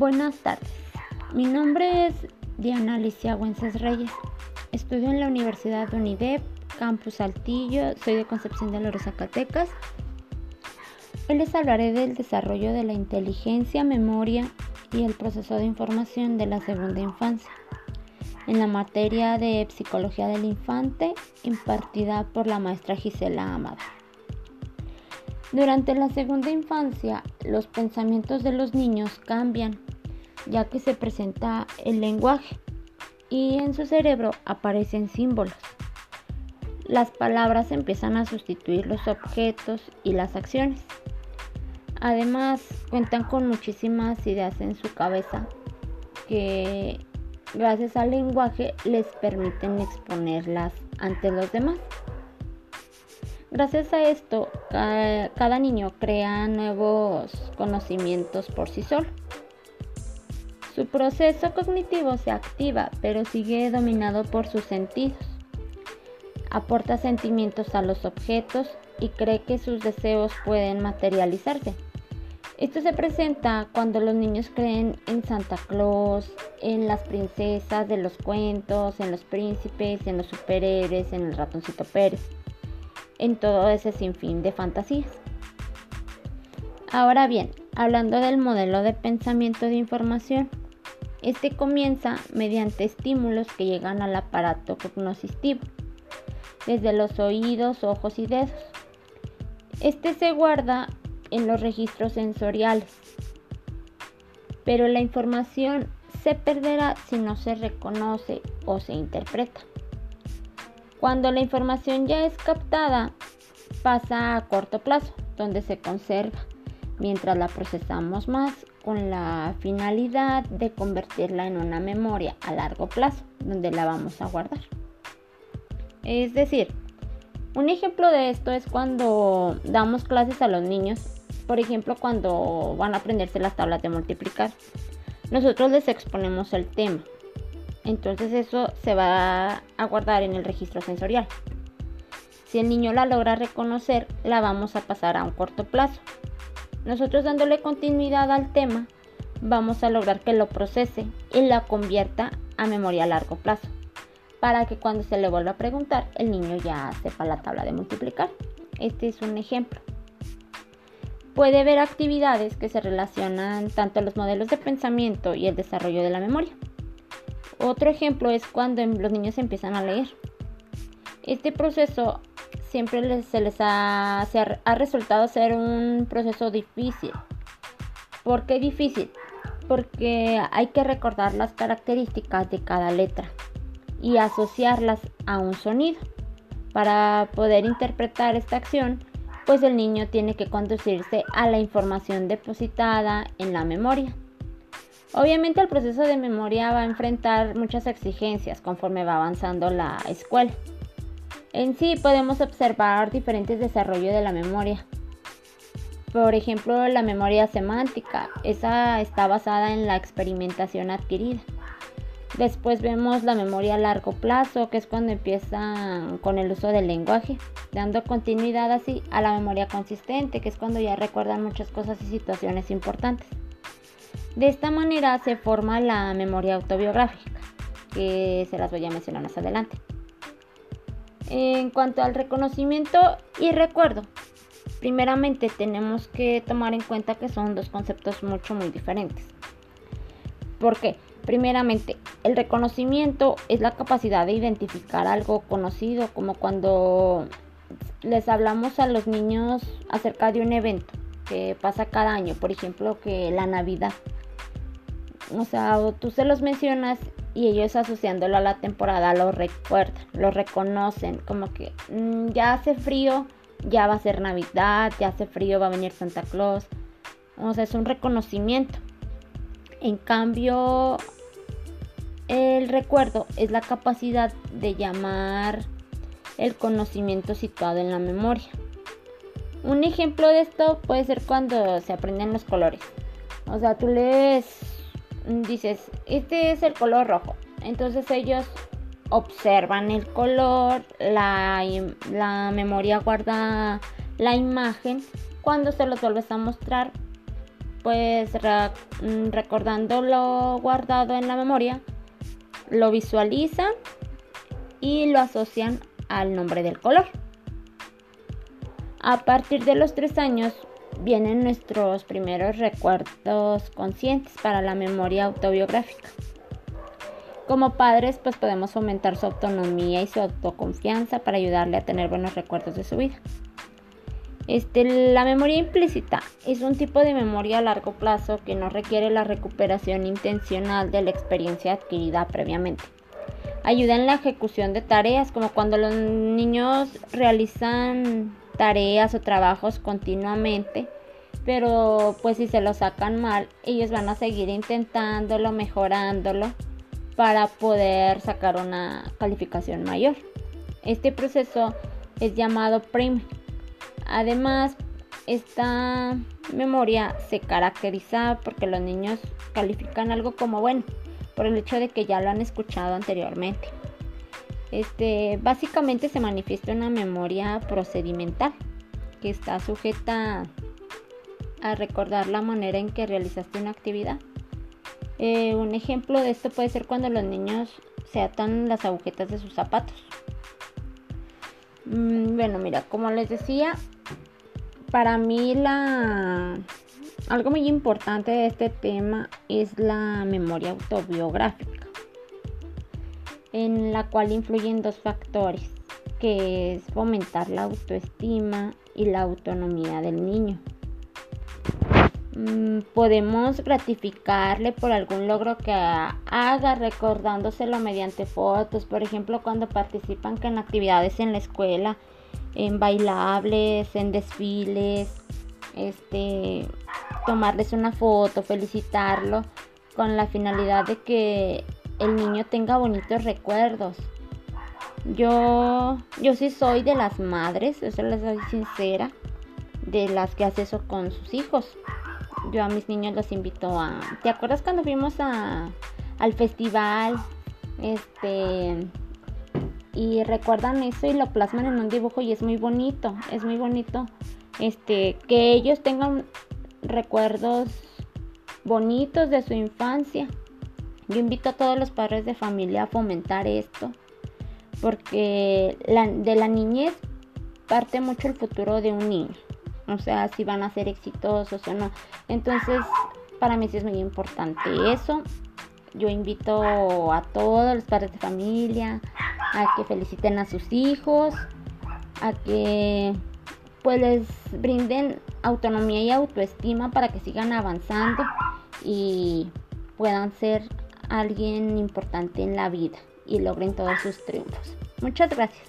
Buenas tardes. Mi nombre es Diana Alicia Güences Reyes. Estudio en la Universidad de UNIDEP, Campus Saltillo. Soy de Concepción de Lores, Zacatecas. Hoy les hablaré del desarrollo de la inteligencia, memoria y el proceso de información de la segunda infancia en la materia de psicología del infante impartida por la maestra Gisela Amada. Durante la segunda infancia, los pensamientos de los niños cambian, ya que se presenta el lenguaje y en su cerebro aparecen símbolos. Las palabras empiezan a sustituir los objetos y las acciones. Además, cuentan con muchísimas ideas en su cabeza que gracias al lenguaje les permiten exponerlas ante los demás. Gracias a esto, cada niño crea nuevos conocimientos por sí solo. Su proceso cognitivo se activa, pero sigue dominado por sus sentidos. Aporta sentimientos a los objetos y cree que sus deseos pueden materializarse. Esto se presenta cuando los niños creen en Santa Claus, en las princesas de los cuentos, en los príncipes, en los superhéroes, en el ratoncito Pérez en todo ese sinfín de fantasías. Ahora bien, hablando del modelo de pensamiento de información, este comienza mediante estímulos que llegan al aparato cognoscitivo, desde los oídos, ojos y dedos. Este se guarda en los registros sensoriales, pero la información se perderá si no se reconoce o se interpreta. Cuando la información ya es captada, pasa a corto plazo, donde se conserva, mientras la procesamos más con la finalidad de convertirla en una memoria a largo plazo, donde la vamos a guardar. Es decir, un ejemplo de esto es cuando damos clases a los niños, por ejemplo cuando van a aprenderse las tablas de multiplicar. Nosotros les exponemos el tema, entonces eso se va a guardar en el registro sensorial. Si el niño la logra reconocer, la vamos a pasar a un corto plazo. Nosotros dándole continuidad al tema, vamos a lograr que lo procese y la convierta a memoria a largo plazo, para que cuando se le vuelva a preguntar, el niño ya sepa la tabla de multiplicar. Este es un ejemplo. Puede haber actividades que se relacionan tanto a los modelos de pensamiento y el desarrollo de la memoria. Otro ejemplo es cuando los niños empiezan a leer. Este proceso siempre se les ha, ha resultado ser un proceso difícil. ¿Por qué difícil? Porque hay que recordar las características de cada letra y asociarlas a un sonido. Para poder interpretar esta acción, pues el niño tiene que conducirse a la información depositada en la memoria. Obviamente el proceso de memoria va a enfrentar muchas exigencias conforme va avanzando la escuela. En sí podemos observar diferentes desarrollos de la memoria. Por ejemplo, la memoria semántica, esa está basada en la experimentación adquirida. Después vemos la memoria a largo plazo, que es cuando empiezan con el uso del lenguaje, dando continuidad así a la memoria consistente, que es cuando ya recuerdan muchas cosas y situaciones importantes. De esta manera se forma la memoria autobiográfica, que se las voy a mencionar más adelante. En cuanto al reconocimiento y recuerdo, primeramente tenemos que tomar en cuenta que son dos conceptos mucho muy diferentes. ¿Por qué? Primeramente, el reconocimiento es la capacidad de identificar algo conocido, como cuando les hablamos a los niños acerca de un evento que pasa cada año, por ejemplo, que la Navidad o sea, tú se los mencionas y ellos asociándolo a la temporada lo recuerdan, lo reconocen, como que mm, ya hace frío, ya va a ser Navidad, ya hace frío, va a venir Santa Claus. O sea, es un reconocimiento. En cambio, el recuerdo es la capacidad de llamar el conocimiento situado en la memoria. Un ejemplo de esto puede ser cuando se aprenden los colores. O sea, tú lees dices, este es el color rojo. Entonces ellos observan el color, la, memoria guarda la imagen. Cuando se los vuelves a mostrar, pues mm, recordando lo guardado en la memoria, lo visualizan y lo asocian al nombre del color. A partir de los tres años vienen nuestros primeros recuerdos conscientes para la memoria autobiográfica. Como padres, pues podemos aumentar su autonomía y su autoconfianza para ayudarle a tener buenos recuerdos de su vida. Este, la memoria implícita es un tipo de memoria a largo plazo que no requiere la recuperación intencional de la experiencia adquirida previamente. Ayuda en la ejecución de tareas, como cuando los niños realizan tareas o trabajos continuamente, pero pues si se lo sacan mal, ellos van a seguir intentándolo, mejorándolo para poder sacar una calificación mayor. Este proceso es llamado PRIM Además, esta memoria se caracteriza porque los niños califican algo como bueno por el hecho de que ya lo han escuchado anteriormente. Este, básicamente se manifiesta una memoria procedimental que está sujeta a recordar la manera en que realizaste una actividad. Eh, un ejemplo de esto puede ser cuando los niños se atan las agujetas de sus zapatos. Mm, bueno, mira, como les decía, para mí la algo muy importante de este tema es la memoria autobiográfica, en la cual influyen dos factores, que es fomentar la autoestima y la autonomía del niño. Mm, podemos gratificarle por algún logro que haga recordándoselo mediante fotos, por ejemplo cuando participan en actividades en la escuela en bailables, en desfiles, este, tomarles una foto, felicitarlo, con la finalidad de que el niño tenga bonitos recuerdos. Yo, yo sí soy de las madres, eso les soy sincera, de las que hace eso con sus hijos. Yo a mis niños los invito a. ¿Te acuerdas cuando fuimos a, al festival? Este y recuerdan eso y lo plasman en un dibujo y es muy bonito, es muy bonito este que ellos tengan recuerdos bonitos de su infancia. Yo invito a todos los padres de familia a fomentar esto porque de la niñez parte mucho el futuro de un niño. O sea, si van a ser exitosos o no. Entonces, para mí sí es muy importante eso. Yo invito a todos los padres de familia, a que feliciten a sus hijos, a que pues les brinden autonomía y autoestima para que sigan avanzando y puedan ser alguien importante en la vida y logren todos sus triunfos. Muchas gracias.